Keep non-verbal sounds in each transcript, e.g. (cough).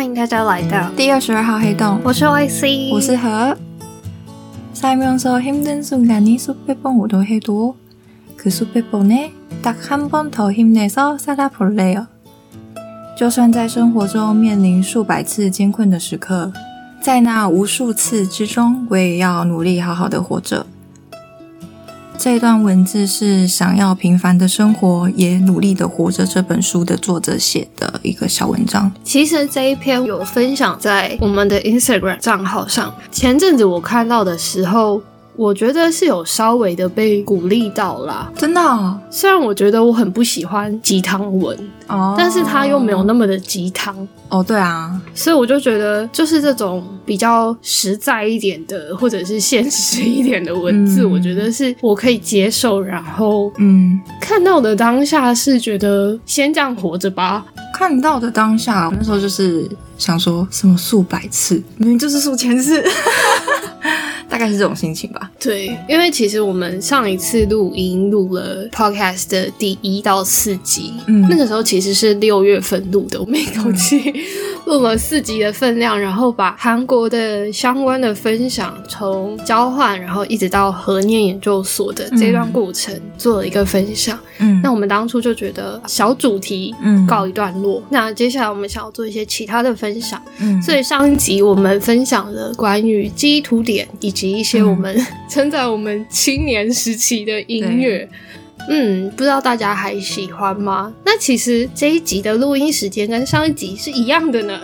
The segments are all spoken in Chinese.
欢迎大家来到第二十二号黑洞，我是 YC，我是何。살면서힘든순간이수백번오더해도그수백번에딱한번더힘내서살아볼래요。 就算在生活中面临数百次艰困的时刻，在那无数次之中，我也要努力好好的活着。 这段文字是想要平凡的生活，也努力的活着。这本书的作者写的一个小文章。其实这一篇有分享在我们的 Instagram 账号上。前阵子我看到的时候。我觉得是有稍微的被鼓励到啦，真的。虽然我觉得我很不喜欢鸡汤文哦，但是它又没有那么的鸡汤哦。对啊，所以我就觉得就是这种比较实在一点的，或者是现实一点的文字，我觉得是我可以接受。然后，嗯，看到的当下是觉得先这样活着吧。看到的当下，那时候就是想说什么数百次，明明就是数千次。大概是这种心情吧。对，因为其实我们上一次录音录了 podcast 的第一到四集，嗯，那个时候其实是六月份录的，我们一口气录了四集的分量，然后把韩国的相关的分享，从交换，然后一直到核念研究所的这段过程做了一个分享。嗯，那我们当初就觉得小主题嗯告一段落，那接下来我们想要做一些其他的分享。嗯，所以上一集我们分享了关于记忆图点以及。一些我们 (laughs) 称在我们青年时期的音乐，嗯，不知道大家还喜欢吗？那其实这一集的录音时间跟上一集是一样的呢，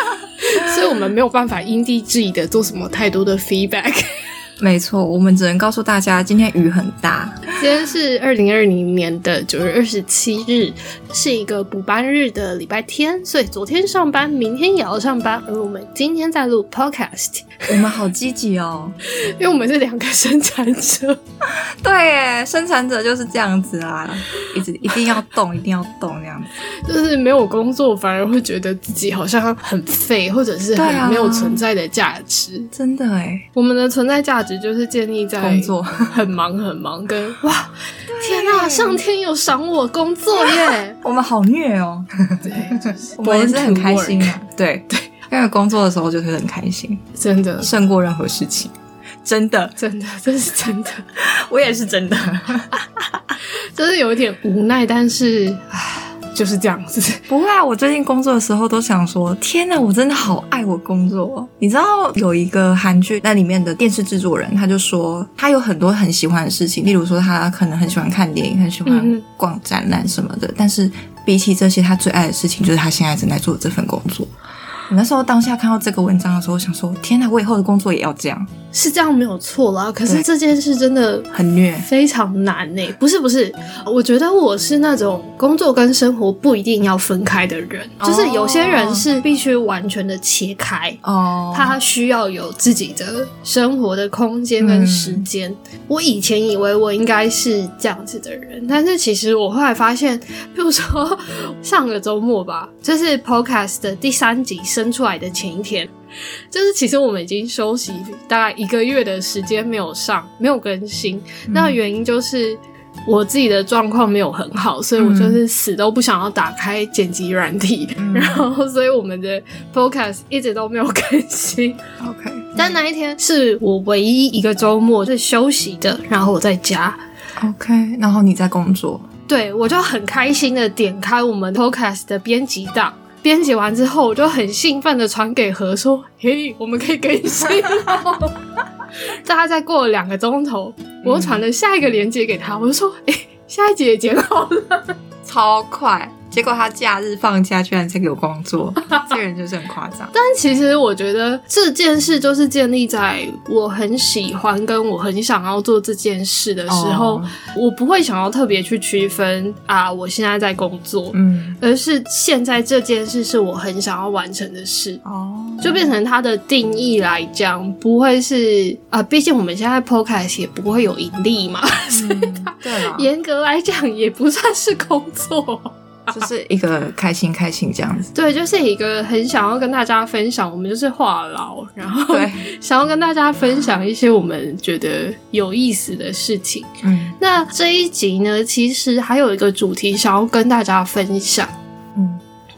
(laughs) 所以我们没有办法因地制宜的做什么太多的 feedback。没错，我们只能告诉大家，今天雨很大。今天是二零二零年的九月二十七日，是一个补班日的礼拜天，所以昨天上班，明天也要上班。而我们今天在录 podcast，我们好积极哦，(laughs) 因为我们是两个生产者。对耶，生产者就是这样子啊，一直一定要动，一定要动这样子。就是没有工作，反而会觉得自己好像很废，或者是很没有存在的价值。真的哎，我们的存在价值就是建立在工作很忙很忙跟。哇！天哪，上天有赏我工作耶！(laughs) 我们好虐哦。对，(laughs) 我们是很开心啊。对 (laughs) 对，因为工作的时候就是很开心，真的胜过任何事情。真的，真的，这是真的。我也是真的，就是有一点无奈，但是唉。就是这样子，不会啊！我最近工作的时候都想说，天哪，我真的好爱我工作。你知道有一个韩剧那里面的电视制作人，他就说他有很多很喜欢的事情，例如说他可能很喜欢看电影，很喜欢逛展览什么的。但是比起这些，他最爱的事情就是他现在正在做的这份工作。我那时候当下看到这个文章的时候，想说，天哪，我以后的工作也要这样。是这样没有错啦，可是这件事真的很虐，非常难呢。不是不是，我觉得我是那种工作跟生活不一定要分开的人，就是有些人是必须完全的切开哦，他需要有自己的生活的空间跟时间。我以前以为我应该是这样子的人，但是其实我后来发现，比如说上个周末吧，就是 Podcast 的第三集生出来的前一天。(laughs) 就是其实我们已经休息大概一个月的时间没有上没有更新，那原因就是我自己的状况没有很好，所以我就是死都不想要打开剪辑软体，然后所以我们的 pocast 一直都没有更新。(laughs) OK，但那一天是我唯一一个周末是休息的，然后我在家。OK，然后你在工作，对我就很开心的点开我们 pocast 的编辑档。编辑完之后，我就很兴奋的传给何说：“ (laughs) 嘿，我们可以更新了。(laughs) ”大概再过了两个钟头，我传了下一个链接给他，我就说：“哎，下一集也剪好了，超快。”结果他假日放假居然在给我工作，(laughs) 这个人就是很夸张。但其实我觉得这件事就是建立在我很喜欢跟我很想要做这件事的时候，我不会想要特别去区分啊，我现在在工作，嗯，而是现在这件事是我很想要完成的事，哦，就变成它的定义来讲，不会是啊，毕竟我们现在 podcast 也不会有盈利嘛，(laughs) 所严格来讲也不算是工作。(laughs) 就是 (laughs) 一个开心开心这样子，对，就是一个很想要跟大家分享，我们就是话痨，然后 (laughs) 想要跟大家分享一些我们觉得有意思的事情。嗯，那这一集呢，其实还有一个主题想要跟大家分享。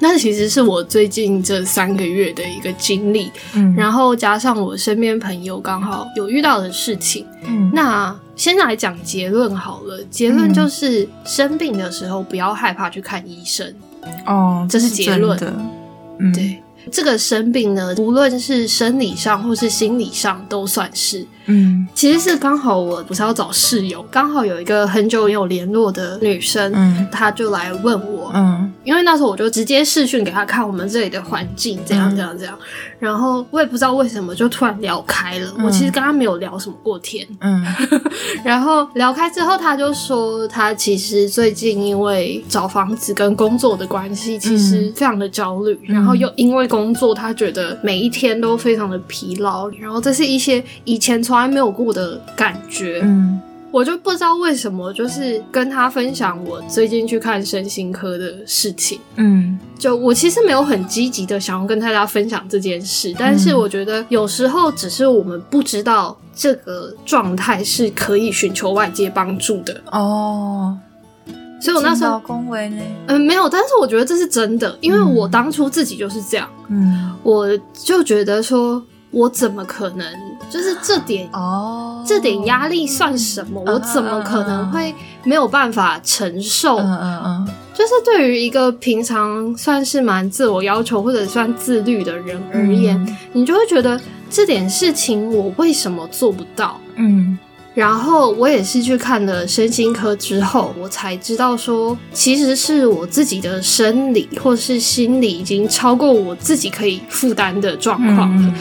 嗯，那其实是我最近这三个月的一个经历，嗯，然后加上我身边朋友刚好有遇到的事情，嗯，那先来讲结论好了。结论就是生病的时候不要害怕去看医生，哦，这是结论嗯，对。这个生病呢，无论是生理上或是心理上，都算是。嗯，其实是刚好我不是要找室友，刚好有一个很久有联络的女生，嗯，她就来问我，嗯，因为那时候我就直接视讯给她看我们这里的环境，这样这样这样，然后我也不知道为什么就突然聊开了，我其实跟她没有聊什么过天，嗯，(laughs) 然后聊开之后，她就说她其实最近因为找房子跟工作的关系，其实非常的焦虑，然后又因为工作，她觉得每一天都非常的疲劳，然后这是一些以前。从来没有过的感觉，嗯，我就不知道为什么，就是跟他分享我最近去看身心科的事情，嗯，就我其实没有很积极的想要跟大家分享这件事，但是我觉得有时候只是我们不知道这个状态是可以寻求外界帮助的。哦，所以我那时候恭维呢，嗯，没有，但是我觉得这是真的，因为我当初自己就是这样，嗯，我就觉得说。我怎么可能？就是这点哦，这点压力算什么？我怎么可能会没有办法承受？嗯嗯嗯，就是对于一个平常算是蛮自我要求或者算自律的人而言，你就会觉得这点事情我为什么做不到？嗯。然后我也是去看了身心科之后，我才知道说，其实是我自己的生理或是心理已经超过我自己可以负担的状况了。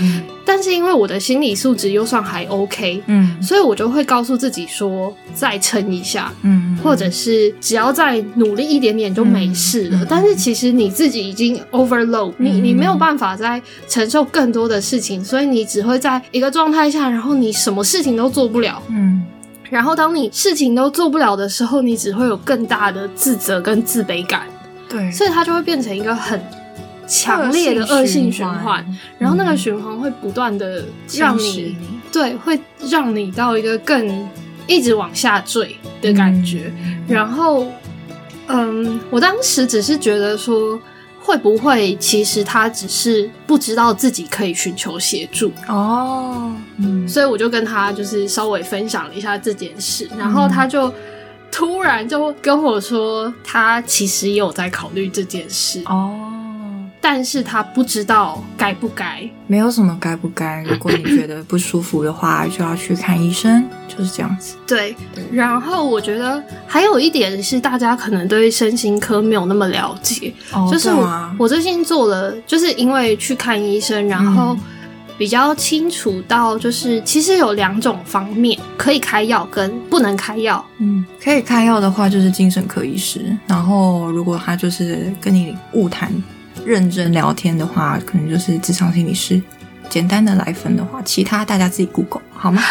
但是因为我的心理素质又算还 OK，嗯，所以我就会告诉自己说，再撑一下，嗯，或者是只要再努力一点点就没事了。但是其实你自己已经 overload，你你没有办法再承受更多的事情，所以你只会在一个状态下，然后你什么事情都做不了，嗯，然后当你事情都做不了的时候，你只会有更大的自责跟自卑感，对，所以它就会变成一个很。强烈的恶性循环，然后那个循环会不断的让你，对，会让你到一个更一直往下坠的感觉。然后，嗯，我当时只是觉得说，会不会其实他只是不知道自己可以寻求协助。哦，嗯，所以我就跟他就是稍微分享了一下这件事，然后他就突然就跟我说，他其实也有在考虑这件事。哦。但是他不知道该不该，没有什么该不该。如果你觉得不舒服的话，就要去看医生，就是这样子。对，然后我觉得还有一点是，大家可能对身心科没有那么了解，就是我我最近做了，就是因为去看医生，然后比较清楚到，就是其实有两种方面可以开药跟不能开药。嗯，可以开药的话就是精神科医师，然后如果他就是跟你误谈。认真聊天的话，可能就是智商心理师。简单的来分的话，其他大家自己 Google 好吗？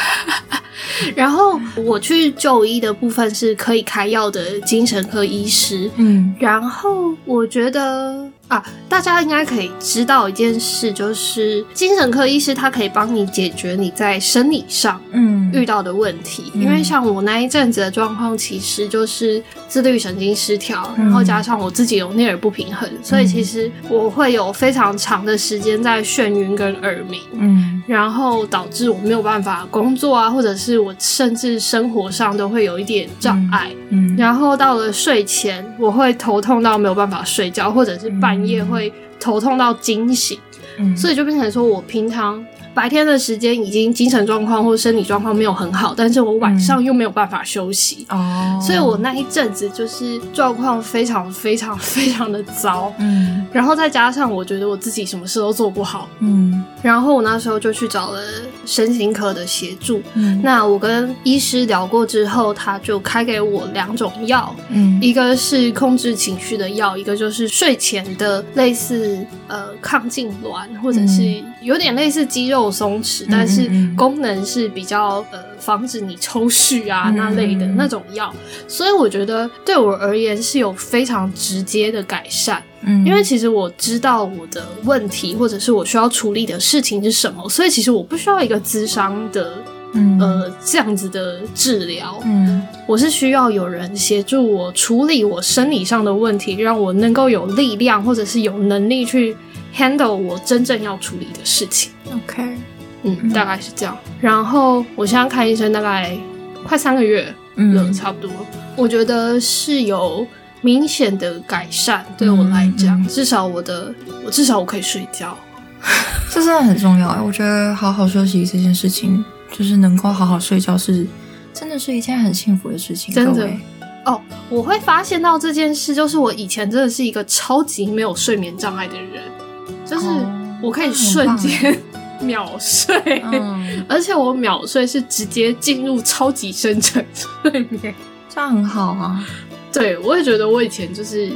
(laughs) 然后我去就医的部分是可以开药的精神科医师。嗯，然后我觉得。啊，大家应该可以知道一件事，就是精神科医师他可以帮你解决你在生理上嗯。遇到的问题。因为像我那一阵子的状况，其实就是自律神经失调，然后加上我自己有内耳不平衡，所以其实我会有非常长的时间在眩晕跟耳鸣，嗯，然后导致我没有办法工作啊，或者是我甚至生活上都会有一点障碍，嗯，然后到了睡前，我会头痛到没有办法睡觉，或者是半。也会头痛到惊醒，所以就变成说我平常。白天的时间已经精神状况或身体状况没有很好，但是我晚上又没有办法休息，哦，所以我那一阵子就是状况非常非常非常的糟，嗯，然后再加上我觉得我自己什么事都做不好，嗯，然后我那时候就去找了身心科的协助，嗯，那我跟医师聊过之后，他就开给我两种药，嗯，一个是控制情绪的药，一个就是睡前的类似呃抗痉挛或者是有点类似肌肉。够松弛，但是功能是比较呃防止你抽搐啊那类的那种药，所以我觉得对我而言是有非常直接的改善。嗯，因为其实我知道我的问题或者是我需要处理的事情是什么，所以其实我不需要一个咨商的嗯呃这样子的治疗。嗯，我是需要有人协助我处理我生理上的问题，让我能够有力量或者是有能力去 handle 我真正要处理的事情。OK，嗯，大概是这样。然后我现在看医生大概快三个月了，差不多。我觉得是有。明显的改善对我来讲，至少我的我至少我可以睡觉，(laughs) 这真的很重要哎！我觉得好好休息这件事情，就是能够好好睡觉，是真的是一件很幸福的事情。真的哦，我会发现到这件事，就是我以前真的是一个超级没有睡眠障碍的人，就是我可以瞬间 (laughs) 秒睡，而且我秒睡是直接进入超级深层睡眠，这样很好啊。对，我也觉得我以前就是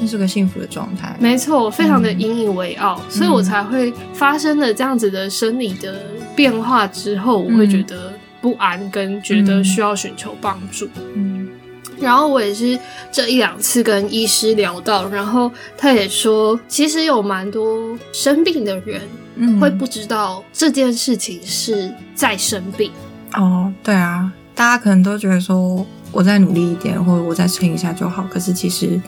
那是个幸福的状态，没错，非常的引以为傲，所以我才会发生了这样子的生理的变化之后，我会觉得不安，跟觉得需要寻求帮助。嗯，然后我也是这一两次跟医师聊到，然后他也说，其实有蛮多生病的人会不知道这件事情是在生病。哦，对啊，大家可能都觉得说。我再努力一点，或者我再撑一下就好。可是其实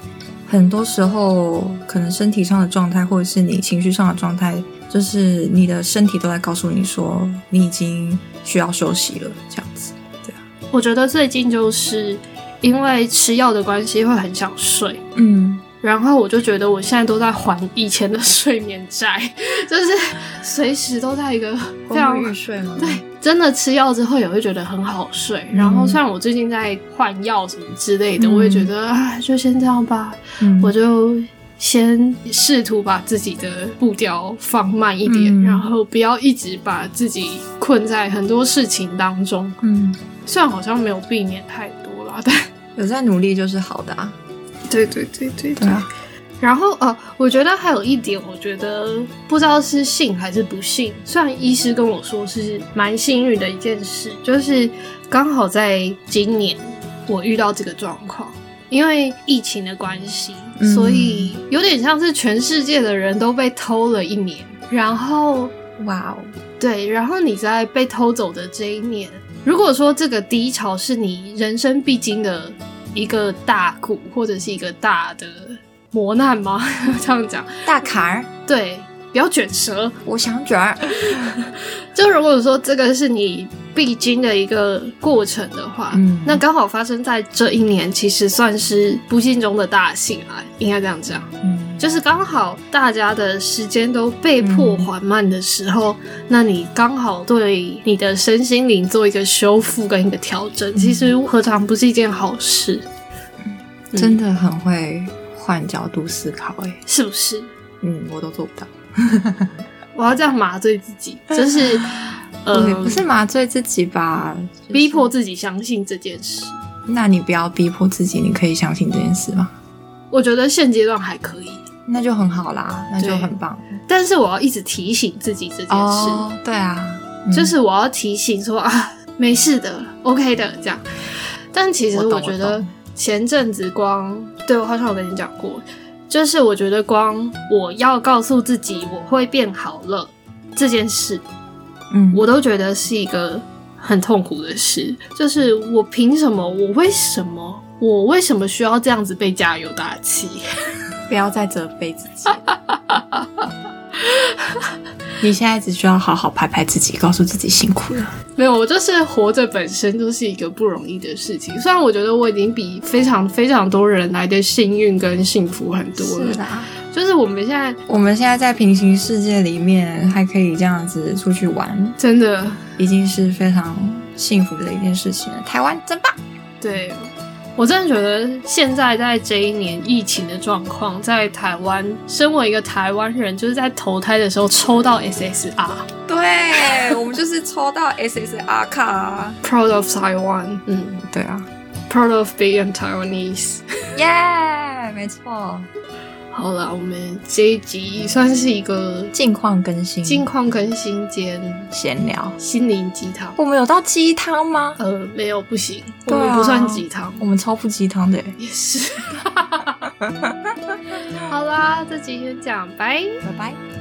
很多时候，可能身体上的状态，或者是你情绪上的状态，就是你的身体都在告诉你说，你已经需要休息了。这样子，对啊。我觉得最近就是因为吃药的关系，会很想睡。嗯。然后我就觉得我现在都在还以前的睡眠债，(laughs) 就是随时都在一个非常欲睡吗？对，真的吃药之后也会觉得很好睡。然后虽然我最近在换药什么之类的，我也觉得啊，就先这样吧。我就先试图把自己的步调放慢一点，然后不要一直把自己困在很多事情当中。嗯，虽然好像没有避免太多啦，但有在努力就是好的啊。对对对对对，然后呃，我觉得还有一点，我觉得不知道是幸还是不幸。虽然医师跟我说是蛮幸运的一件事，就是刚好在今年我遇到这个状况，因为疫情的关系，所以有点像是全世界的人都被偷了一年。然后，哇哦，对，然后你在被偷走的这一年，如果说这个低潮是你人生必经的。一个大苦或者是一个大的磨难吗？(laughs) 这样讲，大坎儿，对，不要卷舌，我想卷儿。(laughs) 就如果说这个是你必经的一个过程的话，嗯，那刚好发生在这一年，其实算是不幸中的大幸啊，应该这样讲，嗯。就是刚好大家的时间都被迫缓慢的时候，那你刚好对你的身心灵做一个修复跟一个调整，其实何尝不是一件好事？真的很会换角度思考，哎，是不是？嗯，我都做不到。(laughs) 我要这样麻醉自己，就是 (laughs) 呃，不是麻醉自己吧？逼迫自己相信这件事。那你不要逼迫自己，你可以相信这件事吗？我觉得现阶段还可以。那就很好啦，那就很棒。但是我要一直提醒自己这件事。对啊，就是我要提醒说啊，没事的，OK 的这样。但其实我觉得前阵子光，对我好像有跟你讲过，就是我觉得光我要告诉自己我会变好了这件事，嗯，我都觉得是一个很痛苦的事。就是我凭什么？我为什么？我为什么需要这样子被加油打气？(laughs) 不要再责备自己。你现在只需要好好拍拍自己，告诉自己辛苦了。没有，我就是活着本身就是一个不容易的事情。虽然我觉得我已经比非常非常多人来的幸运跟幸福很多了。就是我们现在，我们现在在平行世界里面还可以这样子出去玩，真的已经是非常幸福的一件事情了。台湾真棒，对。我真的觉得现在在这一年疫情的状况，在台湾，身为一个台湾人，就是在投胎的时候抽到 SSR，对我们就是抽到 SSR 卡，(laughs) Proud of Taiwan，嗯，对啊，Proud of being Taiwanese，耶，没错。好了，我们这一集算是一个近况更新，近况更新兼闲聊，心灵鸡汤。我们有到鸡汤吗？呃，没有，不行，我们不算鸡汤，我们超不鸡汤的。也是。(laughs) 好啦，这集先讲，拜拜拜。